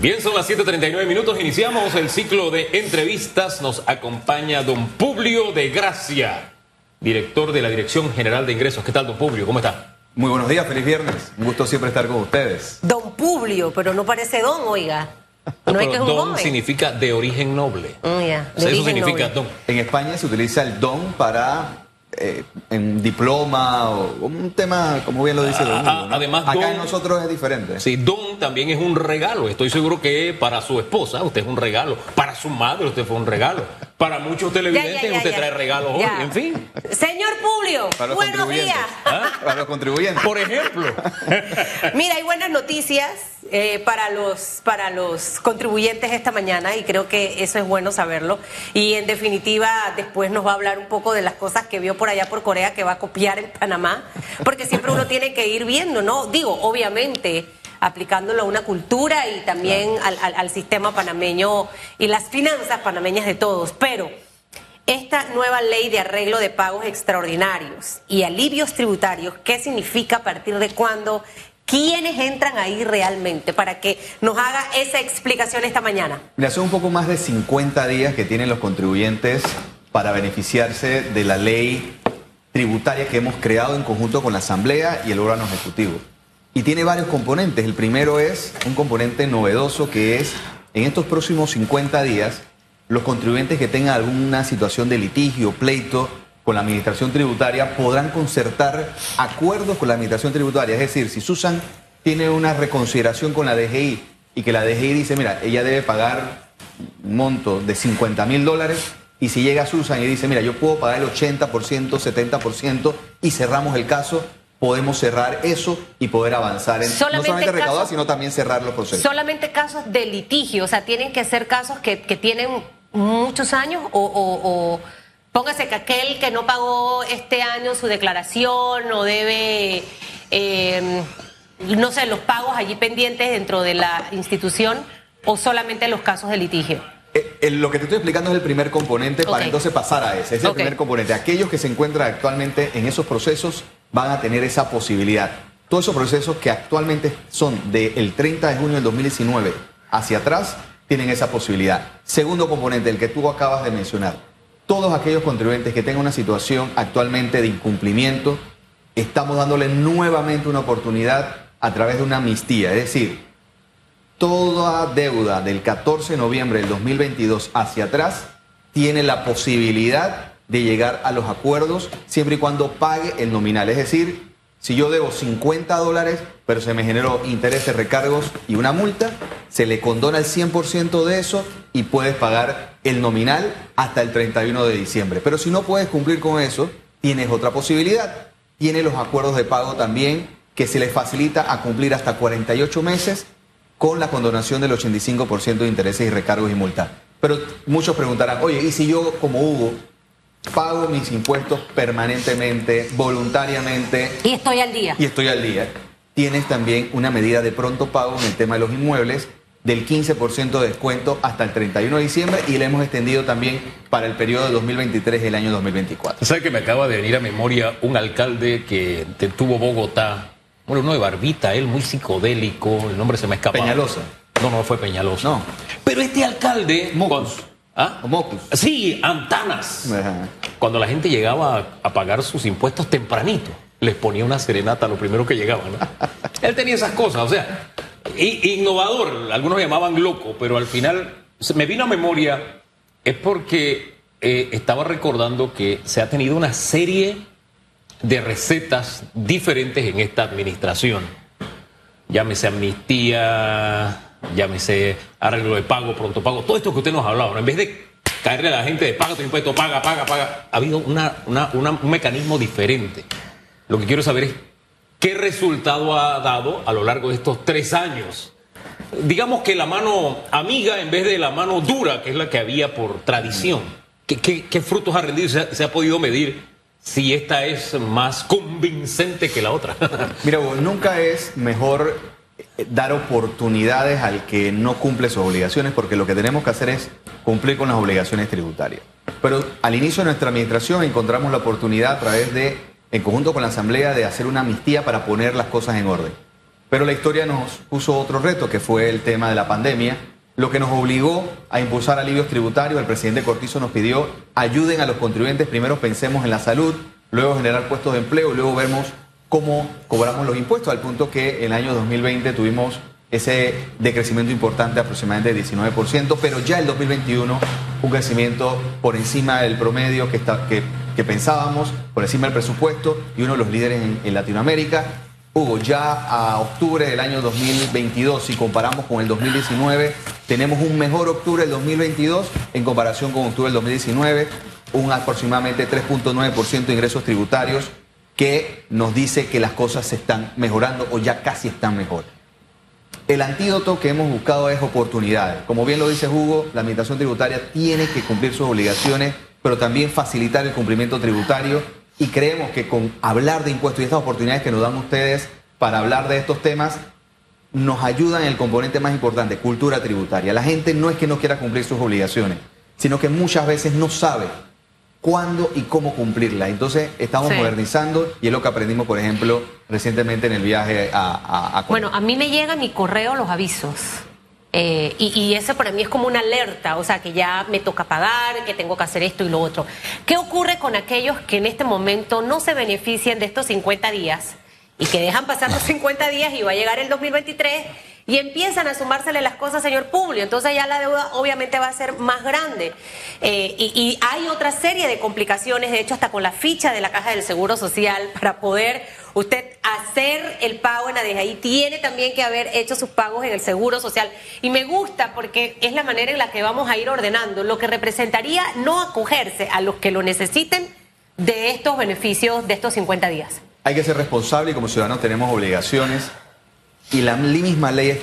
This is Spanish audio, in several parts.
Bien, son las 7:39 minutos. Iniciamos el ciclo de entrevistas. Nos acompaña don Publio de Gracia, director de la Dirección General de Ingresos. ¿Qué tal, don Publio? ¿Cómo está? Muy buenos días, feliz viernes. Un gusto siempre estar con ustedes. Don Publio, pero no parece don, oiga. No, No, es que es un don joven. significa de origen noble. Mm, O de sea, eso significa noble. don. En España se utiliza el don para eh, en diploma o un tema, como bien lo dice Don Ah, Hugo, ¿no? además, Acá don- en nosotros es diferente. Sí, don también es un regalo. Estoy seguro que para su esposa usted es un regalo. Para su madre usted fue un regalo. Para muchos televidentes ya, ya, usted ya. trae regalos hoy. En fin. Señor Publio, Para los buenos contribuyentes. días. ¿Ah? Para los contribuyentes. Por ejemplo. Mira, hay buenas noticias eh, para los para los contribuyentes esta mañana y creo que eso es bueno saberlo. Y en definitiva, después nos va a hablar un poco de las cosas que vio por allá por Corea que va a copiar en Panamá, porque siempre uno tiene que ir viendo, ¿no? Digo, obviamente aplicándolo a una cultura y también al, al- al sistema panameño y las finanzas panameñas de todos, pero esta nueva ley de arreglo de pagos extraordinarios y alivios tributarios, ¿qué significa a partir de cuándo? ¿Quiénes entran ahí realmente? Para que nos haga esa explicación esta mañana. Mira, son un poco más de 50 días que tienen los contribuyentes para beneficiarse de la ley tributaria que hemos creado en conjunto con la Asamblea y el órgano ejecutivo. Y tiene varios componentes. El primero es un componente novedoso que es, en estos próximos 50 días, los contribuyentes que tengan alguna situación de litigio, pleito con la administración tributaria, podrán concertar acuerdos con la administración tributaria. Es decir, si Susan tiene una reconsideración con la DGI y que la DGI dice, mira, ella debe pagar un monto de 50 mil dólares y si llega Susan y dice, mira, yo puedo pagar el 80%, 70% y cerramos el caso, podemos cerrar eso y poder avanzar en no Solamente solamente recaudar, sino también cerrar los procesos. Solamente casos de litigio, o sea, tienen que ser casos que, que tienen muchos años o, o- o póngase que aquel que no pagó este año su declaración o debe, eh, no sé, los pagos allí pendientes dentro de la institución o solamente los casos de litigio. Eh, eh, lo que te estoy explicando es el primer componente para entonces pasar a ese. Es el primer componente. Aquellos que se encuentran actualmente en esos procesos van a tener esa posibilidad. Todos esos procesos que actualmente son del 30 de junio del 2019 hacia atrás tienen esa posibilidad. Segundo componente, el que tú acabas de mencionar. Todos aquellos contribuyentes que tengan una situación actualmente de incumplimiento, estamos dándole nuevamente una oportunidad a través de una amnistía. Es decir, toda deuda del 14 de noviembre del 2022 hacia atrás tiene la posibilidad de llegar a los acuerdos siempre y cuando pague el nominal. Es decir, si yo debo 50 dólares, pero se me generó intereses, recargos y una multa, se le condona el 100% de eso y puedes pagar el nominal hasta el 31 de diciembre. Pero si no puedes cumplir con eso, tienes otra posibilidad. Tiene los acuerdos de pago también que se les facilita a cumplir hasta 48 meses con la condonación del 85% de intereses y recargos y multas. Pero muchos preguntarán, oye, ¿y si yo como Hugo pago mis impuestos permanentemente, voluntariamente Y estoy al día. y estoy al día? Tienes también una medida de pronto pago en el tema de los inmuebles del 15% de descuento hasta el 31 de diciembre y le hemos extendido también para el periodo de 2023 y el año 2024. ¿Sabe que me acaba de venir a memoria un alcalde que te- tuvo Bogotá? Bueno, uno de Barbita, él muy psicodélico, el nombre se me escapa. Peñalosa. No, no fue Peñalosa. No. Pero este alcalde. Mocus. ¿Ah? Mocus. Sí, Antanas. Ajá. Cuando la gente llegaba a, pagar sus impuestos tempranito, les ponía una serenata lo primero que llegaba, ¿no? Él tenía esas cosas, o sea, innovador, algunos llamaban loco, pero al final se me vino a memoria, es porque eh, estaba recordando que se ha tenido una serie de recetas diferentes en esta administración. Llámese amnistía, llámese arreglo de pago, pronto pago, todo esto que usted nos ha hablado, en vez de caerle a la gente de paga tu impuesto, paga, paga, paga, ha habido una, una- un mecanismo diferente. Lo que quiero saber es qué resultado ha dado a lo largo de estos tres años. Digamos que la mano amiga en vez de la mano dura, que es la que había por tradición. ¿Qué, frutos ha rendido? ¿Se ha, se ha podido medir si esta es más convincente que la otra? Mira, nunca es mejor dar oportunidades al que no cumple sus obligaciones, porque lo que tenemos que hacer es cumplir con las obligaciones tributarias. Pero al inicio de nuestra administración encontramos la oportunidad a través de, en conjunto con la Asamblea, de hacer una amnistía para poner las cosas en orden. Pero la historia nos puso otro reto, que fue el tema de la pandemia, lo que nos obligó a impulsar alivios tributarios. El presidente Cortizo nos pidió ayuden a los contribuyentes, primero pensemos en la salud, luego generar puestos de empleo, luego vemos cómo cobramos los impuestos, al punto que en el año 2020 tuvimos ese decrecimiento importante, aproximadamente del 19%, pero ya el 2021 un crecimiento por encima del promedio que, está, que, pensábamos, por encima del presupuesto y uno de los líderes en, en Latinoamérica. Hugo, ya a octubre del año 2022, si comparamos con el 2019, tenemos un mejor octubre del 2022 en comparación con octubre del 2019, un aproximadamente 3.9% de ingresos tributarios que nos dice que las cosas se están mejorando o ya casi están mejor. El antídoto que hemos buscado es oportunidades. Como bien lo dice Hugo, la administración tributaria tiene que cumplir sus obligaciones, pero también facilitar el cumplimiento tributario y creemos que con hablar de impuestos y estas oportunidades que nos dan ustedes para hablar de estos temas, nos ayudan en el componente más importante, cultura tributaria. La gente no es que no quiera cumplir sus obligaciones, sino que muchas veces no sabe cuándo y cómo cumplirla. Entonces estamos Sí. modernizando y es lo que aprendimos, por ejemplo, recientemente en el viaje a, a, a Bueno, a mí me llega mi correo los avisos. Eh, y, y eso para mí es como una alerta, o sea, que ya me toca pagar, que tengo que hacer esto y lo otro. ¿Qué ocurre con aquellos que en este momento no se benefician de estos 50 días y que dejan pasar los 50 días y va a llegar el 2023 y empiezan a sumársele las cosas, señor Publio? Entonces ya la deuda obviamente va a ser más grande. Eh, y, hay otra serie de complicaciones, de hecho hasta con la ficha de la Caja del Seguro Social para poder usted hacer el pago en la DGI, tiene también que haber hecho sus pagos en el Seguro Social. Y me gusta porque es la manera en la que vamos a ir ordenando, lo que representaría no acogerse a los que lo necesiten de estos beneficios de estos 50 días. Hay que ser responsable y como ciudadanos tenemos obligaciones y la misma ley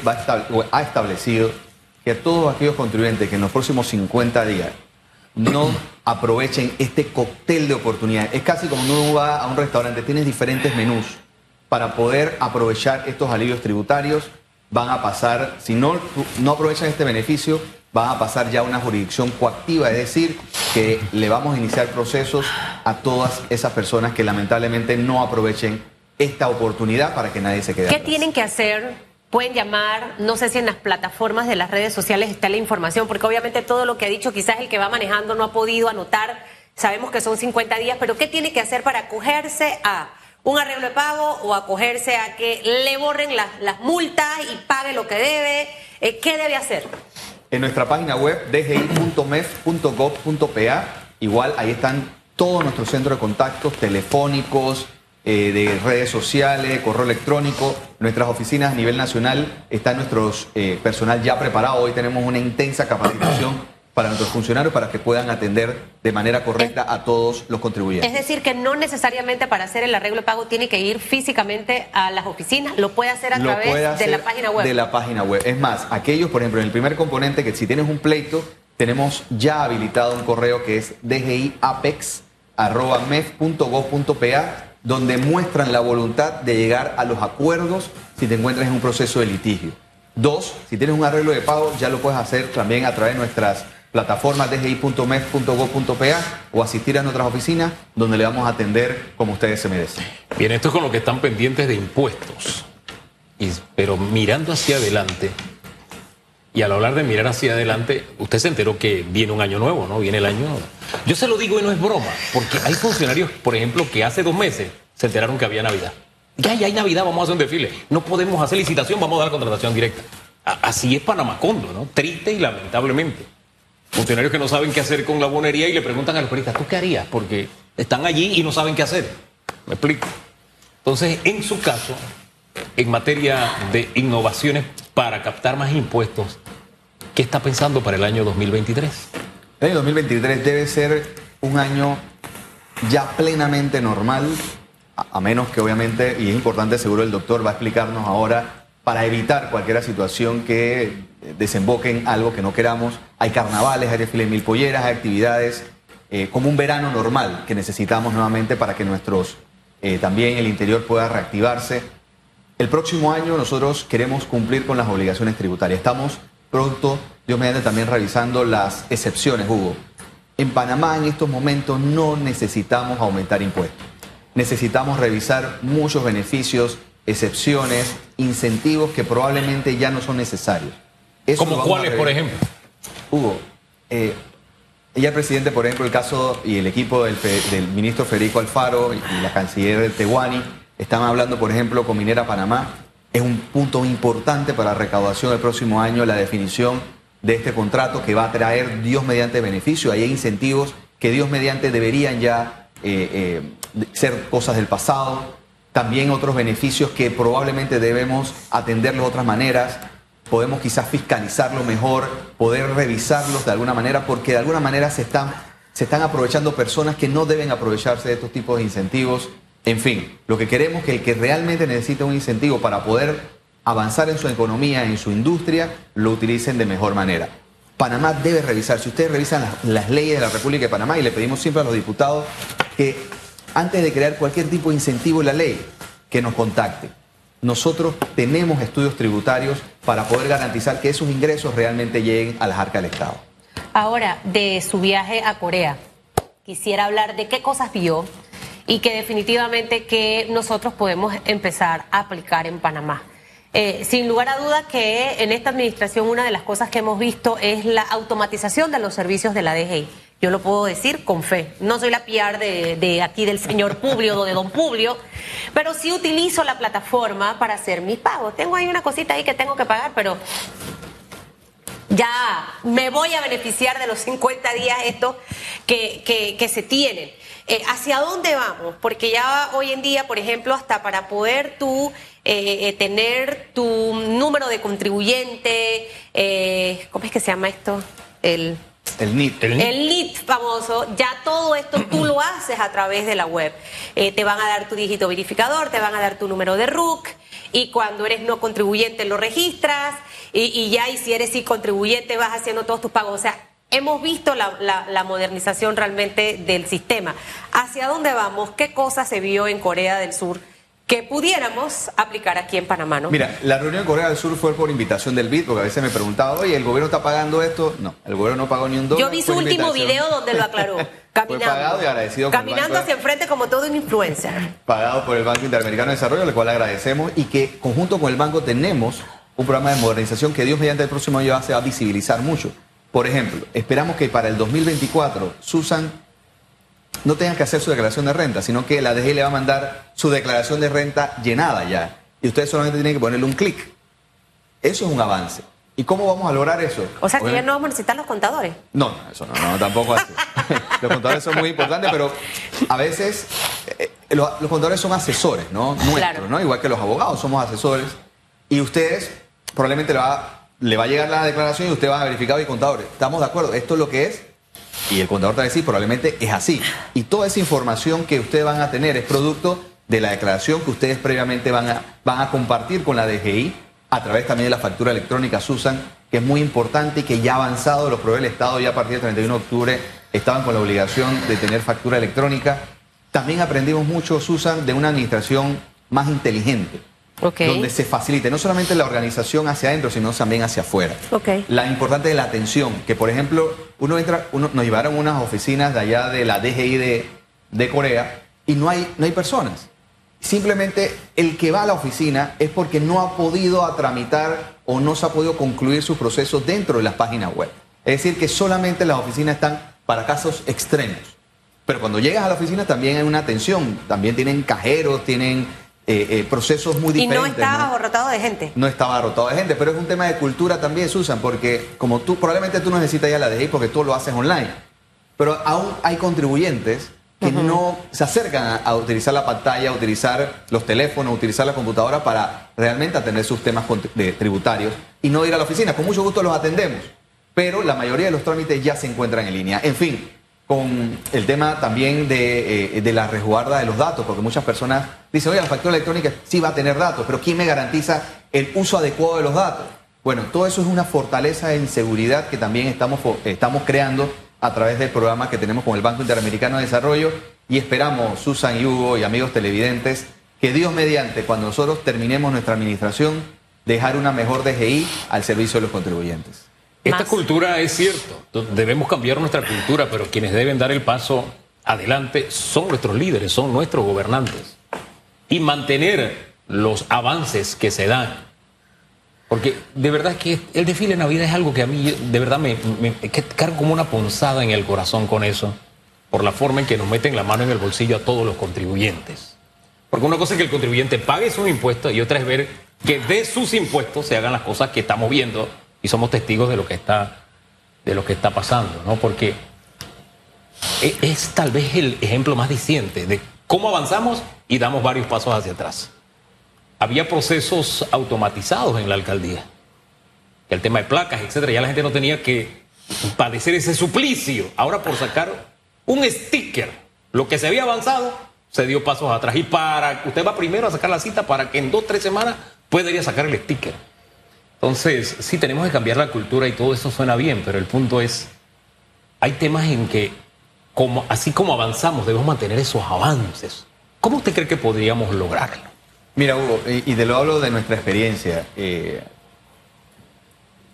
ha establecido que todos aquellos contribuyentes que en los próximos 50 días no aprovechen este cóctel de oportunidades. Es casi como uno va a un restaurante, tienes diferentes menús para poder aprovechar estos alivios tributarios. Van a pasar, si no, no aprovechan este beneficio, van a pasar ya a una jurisdicción coactiva, es decir, que le vamos a iniciar procesos a todas esas personas que lamentablemente no aprovechen esta oportunidad para que nadie se quede ¿Qué atrás. tienen que hacer? Pueden llamar, no sé si en las plataformas de las redes sociales está la información, porque obviamente todo lo que ha dicho quizás el que va manejando no ha podido anotar. Sabemos que son 50 días, pero ¿qué tiene que hacer para acogerse a un arreglo de pago o acogerse a que le borren las, las multas y pague lo que debe? Eh, ¿Qué debe hacer? En nuestra página web dgi.mef.gov.pa, igual ahí están todos nuestros centros de contactos telefónicos, eh, de redes sociales, correo electrónico. Nuestras oficinas a nivel nacional están nuestros eh, personal ya preparado. Hoy tenemos una intensa capacitación para nuestros funcionarios para que puedan atender de manera correcta a todos los contribuyentes. Es decir, que no necesariamente para hacer el arreglo de pago tiene que ir físicamente a las oficinas, lo puede hacer a Lo través de la página web. De la página web. Es más, aquellos, por ejemplo, en el primer componente, que si tienes un pleito, tenemos ya habilitado un correo que es dgiapex.mef.gov.pa, donde muestran la voluntad de llegar a los acuerdos si te encuentras en un proceso de litigio. Dos, si tienes un arreglo de pago, ya lo puedes hacer también a través de nuestras plataformas dgi.mef.gov.pa o asistir a nuestras oficinas, donde le vamos a atender como ustedes se merecen. Bien, esto es con lo que están pendientes de impuestos. Pero mirando hacia adelante, y al hablar de mirar hacia adelante, usted se enteró que viene un año nuevo, ¿no? Viene el año. Yo se lo digo y no es broma, porque hay funcionarios, por ejemplo, que hace dos meses se enteraron que había Navidad. Ya, ya hay Navidad, vamos a hacer un desfile. No podemos hacer licitación, vamos a dar contratación directa. Así es Panamacondo, ¿no? Triste y lamentablemente. Funcionarios que no saben qué hacer con la bonería y le preguntan a los periodistas, ¿tú qué harías? Porque están allí y no saben qué hacer. ¿Me explico? Entonces, en su caso, en materia de innovaciones para captar más impuestos, ¿qué está pensando para el año 2023? El año 2023 debe ser un año ya plenamente normal, a, menos que obviamente, y es importante, seguro el doctor va a explicarnos ahora, para evitar cualquier situación que eh, desemboque en algo que no queramos. Hay carnavales, hay desfiles de mil polleras, hay actividades eh, como un verano normal que necesitamos nuevamente para que nuestros, eh, también el interior pueda reactivarse. El próximo año nosotros queremos cumplir con las obligaciones tributarias. Estamos pronto, Dios mediante, también revisando las excepciones, Hugo. En Panamá en estos momentos no necesitamos aumentar impuestos. Necesitamos revisar muchos beneficios excepciones, incentivos que probablemente ya no son necesarios. Eso ¿Como cuáles, por ejemplo? Hugo, eh, ya el presidente, por ejemplo, el caso y el equipo del, ministro Federico Alfaro y, la canciller Tehuani estaban hablando, por ejemplo, con Minera Panamá. Es un punto importante para la recaudación del próximo año la definición de este contrato que va a traer Dios mediante beneficio. Hay incentivos que Dios mediante deberían ya eh, eh, ser cosas del pasado. También otros beneficios que probablemente debemos atenderlos de otras maneras podemos quizás fiscalizarlo mejor, poder revisarlos de alguna manera, porque de alguna manera se están, se están aprovechando personas que no deben aprovecharse de estos tipos de incentivos. En fin, lo que queremos es que el que realmente necesita un incentivo para poder avanzar en su economía, en su industria, lo utilicen de mejor manera. Panamá debe revisar, si ustedes revisan las, leyes de la República de Panamá, y le pedimos siempre a los diputados que antes de crear cualquier tipo de incentivo en la ley, que nos contacten nosotros tenemos estudios tributarios para poder garantizar que esos ingresos realmente lleguen a las arcas del Estado. Ahora, de su viaje a Corea, quisiera hablar de qué cosas vio y que definitivamente que nosotros podemos empezar a aplicar en Panamá. Eh, sin lugar a duda que en esta administración una de las cosas que hemos visto es la automatización de los servicios de la DGI. Yo lo puedo decir con fe. No soy la PR de, aquí del señor Publio o de don Publio, pero sí utilizo la plataforma para hacer mis pagos. Tengo ahí una cosita ahí que tengo que pagar, pero ya me voy a beneficiar de los 50 días estos que, que, se tienen. Eh, ¿Hacia dónde vamos? Porque ya hoy en día, por ejemplo, hasta para poder tú eh, eh, tener tu número de contribuyente, ¿cómo es que se llama esto? El el NIT. El NIT. famoso, ya todo esto tú lo haces a través de la web. Eh, te van a dar tu dígito verificador, te van a dar tu número de RUC y cuando eres no contribuyente lo registras y, ya y si eres sí contribuyente vas haciendo todos tus pagos. O sea, hemos visto la, modernización realmente del sistema. ¿Hacia dónde vamos? ¿Qué cosas se vio en Corea del Sur? que pudiéramos aplicar aquí en Panamá, ¿no? Mira, la reunión de Corea del Sur fue por invitación del BID, porque a veces me preguntaba, oye, ¿el gobierno está pagando esto? No, el gobierno no pagó ni un dólar. Yo vi su último video donde lo aclaró. Caminando. Fue pagado y agradecido Caminando hacia enfrente como todo un influencer. Pagado por el Banco Interamericano de Desarrollo, al cual agradecemos, y que conjunto con el banco tenemos un programa de modernización que Dios mediante el próximo año se va a visibilizar mucho. Por ejemplo, esperamos que para el 2024 Susan no tengan que hacer su declaración de renta, sino que la DG le va a mandar su declaración de renta llenada ya. Y ustedes solamente tienen que ponerle un clic. Eso es un avance. ¿Y cómo vamos a lograr eso? O sea, que ya no vamos a necesitar los contadores. No, eso no, no tampoco así. los contadores son muy importantes, pero a veces eh, los, contadores son asesores, ¿no? Nuestros, ¿no? Igual que los abogados somos asesores. Y ustedes probablemente le va, le va a llegar la declaración y usted va a verificar y contadores. ¿Estamos de acuerdo? Esto es lo que es y el contador te va a decir, probablemente es así. Y toda esa información que ustedes van a tener es producto de la declaración que ustedes previamente van a, van a compartir con la DGI a través también de la factura electrónica Susan, que es muy importante y que ya avanzado, los provee el Estado ya a partir del 31 de octubre estaban con la obligación de tener factura electrónica. También aprendimos mucho, Susan, de una administración más inteligente donde se facilite no solamente la organización hacia adentro, sino también hacia afuera. La importante de la atención, que por ejemplo, uno entra, uno, nos llevaron unas oficinas de allá de la DGI de, Corea y no hay, no hay personas. Simplemente el que va a la oficina es porque no ha podido tramitar o no se ha podido concluir su proceso dentro de las páginas web. Es decir, que solamente las oficinas están para casos extremos. Pero cuando llegas a la oficina también hay una atención, también tienen cajeros, tienen eh, eh, procesos muy diferentes. Y no estaba abarrotado de gente. No estaba abarrotado de gente, pero es un tema de cultura también, Susan, porque como tú, probablemente tú no necesitas ya la DGI porque tú lo haces online, pero aún hay contribuyentes que no se acercan a, utilizar la pantalla, a utilizar los teléfonos, a utilizar la computadora para realmente atender sus temas tributarios y no ir a la oficina. Con mucho gusto los atendemos, pero la mayoría de los trámites ya se encuentran en línea. En fin, con el tema también de, eh, de, la resguarda de los datos, porque muchas personas dicen, oye, la factura electrónica sí va a tener datos, pero ¿quién me garantiza el uso adecuado de los datos? Bueno, todo eso es una fortaleza en seguridad que también estamos, estamos creando a través del programa que tenemos con el Banco Interamericano de Desarrollo y esperamos, Susan y Hugo y amigos televidentes, que Dios mediante, cuando nosotros terminemos nuestra administración, dejar una mejor DGI al servicio de los contribuyentes. Esta cultura es cierto, debemos cambiar nuestra cultura, pero quienes deben dar el paso adelante son nuestros líderes, son nuestros gobernantes. Y mantener los avances que se dan. Porque de verdad que el desfile de Navidad es algo que a mí de verdad me, me que cargo como una punzada en el corazón con eso, por la forma en que nos meten la mano en el bolsillo a todos los contribuyentes. Porque una cosa es que el contribuyente pague sus impuestos y otra es ver que de sus impuestos se hagan las cosas que estamos viendo y somos testigos de lo que está, de lo que está pasando, ¿no? Porque es, es tal vez el ejemplo más diciente de cómo avanzamos y damos varios pasos hacia atrás había procesos automatizados en la alcaldía. El tema de placas, etcétera, ya la gente no tenía que padecer ese suplicio. Ahora por sacar un sticker, lo que se había avanzado, se dio pasos atrás. Y para usted va primero a sacar la cita para que en dos, tres semanas pueda ir a sacar el sticker. Entonces, sí tenemos que cambiar la cultura y todo eso suena bien, pero el punto es, hay temas en que, como, así como avanzamos, debemos mantener esos avances. ¿Cómo usted cree que podríamos lograrlo? Mira, Hugo, y de lo hablo de nuestra experiencia. Eh,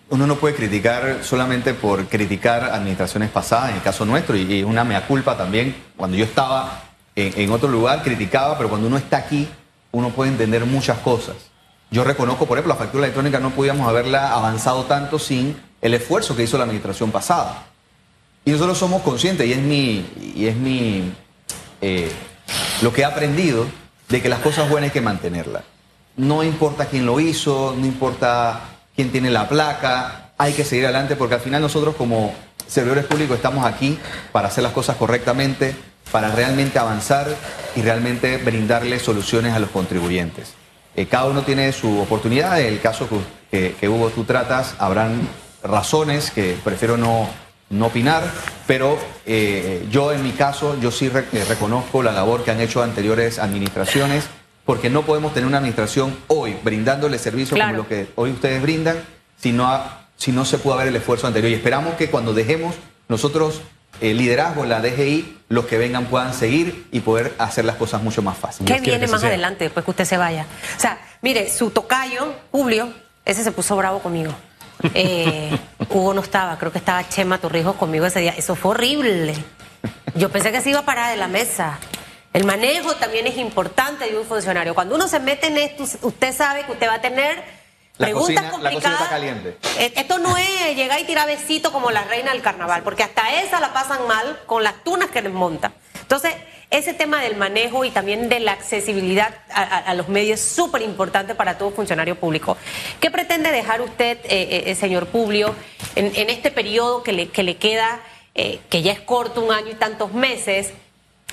uno no puede criticar solamente por criticar administraciones pasadas, en el caso nuestro, y, y una mea culpa también. Cuando yo estaba en, en, otro lugar, criticaba, pero cuando uno está aquí, uno puede entender muchas cosas. Yo reconozco, por ejemplo, la factura electrónica no podíamos haberla avanzado tanto sin el esfuerzo que hizo la administración pasada. Y nosotros somos conscientes, y es mi, y es mi eh, lo que he aprendido de que las cosas buenas hay que mantenerlas. No importa quién lo hizo, no importa quién tiene la placa, hay que seguir adelante porque al final nosotros como servidores públicos estamos aquí para hacer las cosas correctamente, para realmente avanzar y realmente brindarle soluciones a los contribuyentes. Eh, cada uno tiene su oportunidad, en el caso que, que, Hugo tú tratas, habrán razones que prefiero no, no opinar, pero eh, yo en mi caso, yo sí re eh, reconozco la labor que han hecho anteriores administraciones, porque no podemos tener una administración hoy brindándole servicios claro. como lo que hoy ustedes brindan, si no, si no se pudo haber el esfuerzo anterior. Y esperamos que cuando dejemos nosotros el liderazgo en la DGI, los que vengan puedan seguir y poder hacer las cosas mucho más fáciles. ¿Qué viene más adelante después que usted se vaya? O sea, mire, su tocayo, Publio, ese se puso bravo conmigo. Eh, Hugo no estaba, creo que estaba Chema Torrijos conmigo ese día. Eso fue horrible. Yo pensé que se iba a parar de la mesa. El manejo también es importante de un funcionario. Cuando uno se mete en esto, usted sabe que usted va a tener la preguntas cocina, complicadas. La cocina está caliente. Eh, Esto no es llegar y tirar besitos como la reina del carnaval, porque hasta esa la pasan mal con las tunas que les monta. Entonces, ese tema del manejo y también de la accesibilidad a, a, a los medios es súper importante para todo funcionario público. ¿Qué pretende dejar usted, eh, eh, señor Publio, en, en, este periodo que le, que le queda, eh, que ya es corto, un año y tantos meses,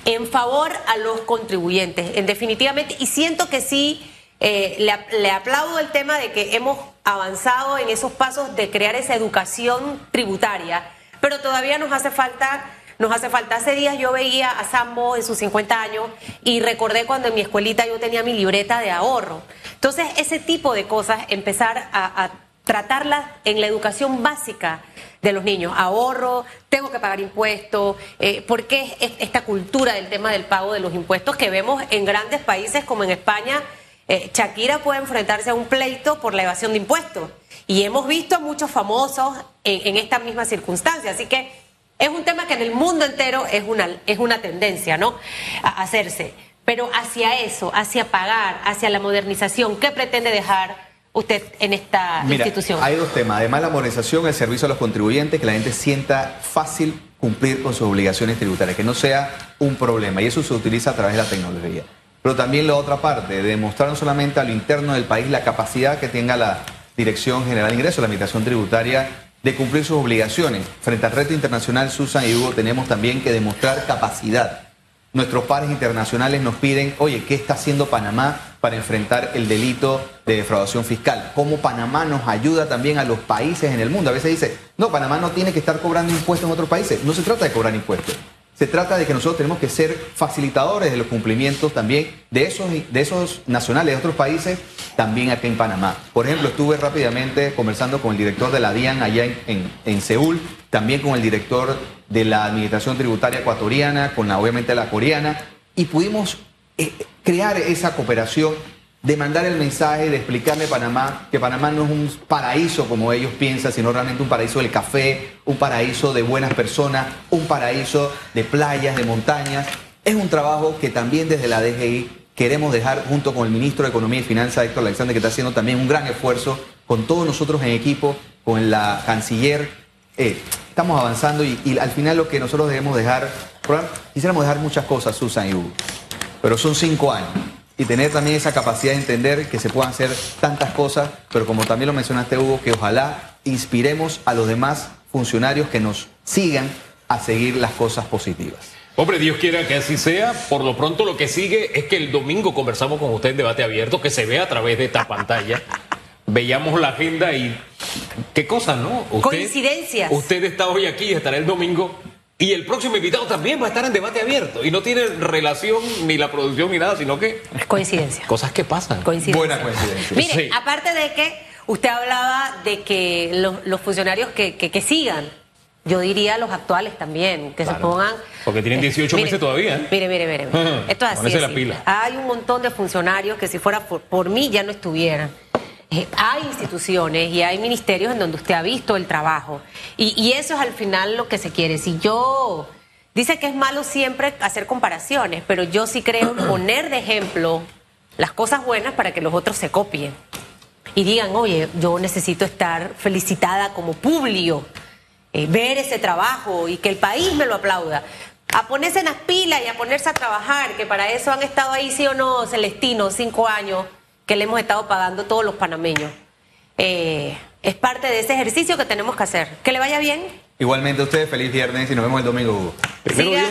en favor a los contribuyentes? En definitivamente, y siento que sí, eh, le, aplaudo el tema de que hemos avanzado en esos pasos de crear esa educación tributaria, pero todavía nos hace falta nos hace falta. Hace días yo veía a Sambo en sus 50 años y recordé cuando en mi escuelita yo tenía mi libreta de ahorro. Entonces, ese tipo de cosas, empezar a, a tratarlas en la educación básica de los niños. Ahorro, tengo que pagar impuestos, eh, ¿por qué es esta cultura del tema del pago de los impuestos que vemos en grandes países como en España? Eh, Shakira puede enfrentarse a un pleito por la evasión de impuestos. Y hemos visto a muchos famosos en, en esta misma circunstancia. Así que es un tema que en el mundo entero es una, es una tendencia, ¿no? A hacerse. Pero hacia eso, hacia pagar, hacia la modernización, ¿qué pretende dejar usted en esta Mira, institución? Hay dos temas. Además, la modernización, el servicio a los contribuyentes, que la gente sienta fácil cumplir con sus obligaciones tributarias, que no sea un problema. Y eso se utiliza a través de la tecnología. Pero también la otra parte, demostrar no solamente a lo interno del país la capacidad que tenga la Dirección General de Ingresos, la Administración Tributaria, de cumplir sus obligaciones. Frente al reto internacional, Susan y Hugo, tenemos también que demostrar capacidad. Nuestros pares internacionales nos piden, oye, ¿qué está haciendo Panamá para enfrentar el delito de defraudación fiscal? ¿Cómo Panamá nos ayuda también a los países en el mundo? A veces dice, no, Panamá no tiene que estar cobrando impuestos en otros países. No se trata de cobrar impuestos. Se trata de que nosotros tenemos que ser facilitadores de los cumplimientos también de esos, de esos nacionales de otros países, también acá en Panamá. Por ejemplo, estuve rápidamente conversando con el director de la DIAN allá en, en, Seúl, también con el director de la Administración Tributaria Ecuatoriana, con la, obviamente la coreana, y pudimos eh, crear esa cooperación de mandar el mensaje, de explicarle a Panamá que Panamá no es un paraíso como ellos piensan, sino realmente un paraíso del café, un paraíso de buenas personas, un paraíso de playas, de montañas. Es un trabajo que también desde la DGI queremos dejar junto con el ministro de Economía y Finanzas, Héctor Alexander, que está haciendo también un gran esfuerzo, con todos nosotros en equipo, con la canciller. Eh, estamos avanzando y, y al final lo que nosotros debemos dejar, quisiéramos dejar muchas cosas, Susan y Hugo, pero son cinco años y tener también esa capacidad de entender que se puedan hacer tantas cosas, pero como también lo mencionaste Hugo, que ojalá inspiremos a los demás funcionarios que nos sigan a seguir las cosas positivas. Hombre, Dios quiera que así sea. Por lo pronto lo que sigue es que el domingo conversamos con usted en debate abierto, que se ve a través de esta pantalla. Veíamos la agenda y qué cosa, ¿no? Coincidencias. Usted está hoy aquí y estará el domingo y el próximo invitado también va a estar en debate abierto. Y no tiene relación ni la producción ni nada, sino que. Coincidencia. Cosas que pasan. Coincidencia. Buena coincidencia. Mire, aparte de que usted hablaba de que los, funcionarios que, que, sigan, yo diría los actuales también, que se pongan. Porque tienen 18 eh, meses todavía. ¿eh? Mire, mire, mire. Esto es así. La pila. Hay un montón de funcionarios que si fuera por mí ya no estuvieran. Eh, hay instituciones y hay ministerios en donde usted ha visto el trabajo. Y, eso es al final lo que se quiere. Si yo. Dice que es malo siempre hacer comparaciones, pero yo sí creo poner de ejemplo las cosas buenas para que los otros se copien. Y digan, oye, yo necesito estar felicitada como Publio, eh, ver ese trabajo y que el país me lo aplauda. A ponerse en las pilas y a ponerse a trabajar, que para eso han estado ahí, sí o no, Celestino, cinco años que le hemos estado pagando todos los panameños. Eh, es parte de ese ejercicio que tenemos que hacer. Que le vaya bien. Igualmente a ustedes, feliz viernes y nos vemos el domingo.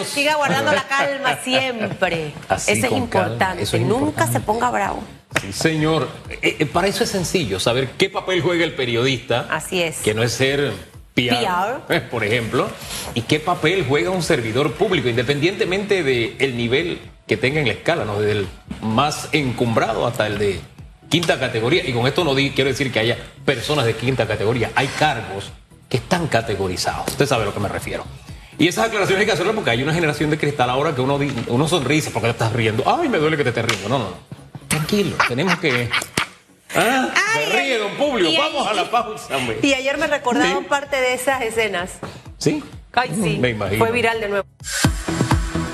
Siga, guardando la calma siempre. eso es importante. Nunca se ponga bravo. Sí, señor. Eh, eh, para eso es sencillo, saber qué papel juega el periodista. Así es. Que no es ser PR, por ejemplo, y qué papel juega un servidor público, independientemente del nivel que tenga en la escala, ¿no? desde el más encumbrado hasta el de quinta categoría. Y con esto no quiero decir que haya personas de quinta categoría, hay cargos que están categorizados. Usted sabe a lo que me refiero. Y esas aclaraciones hay que hacerlas porque hay una generación de cristal ahora que uno, uno sonríe porque te estás riendo. Ay, me duele que te estés riendo. No, no, no. Tranquilo, tenemos que Ah, me ríe, don Publio. Vamos a la pausa, hombre. Y ayer me recordaron parte de esas escenas. ¿Sí? Ay, sí. Me imagino. Fue viral de nuevo.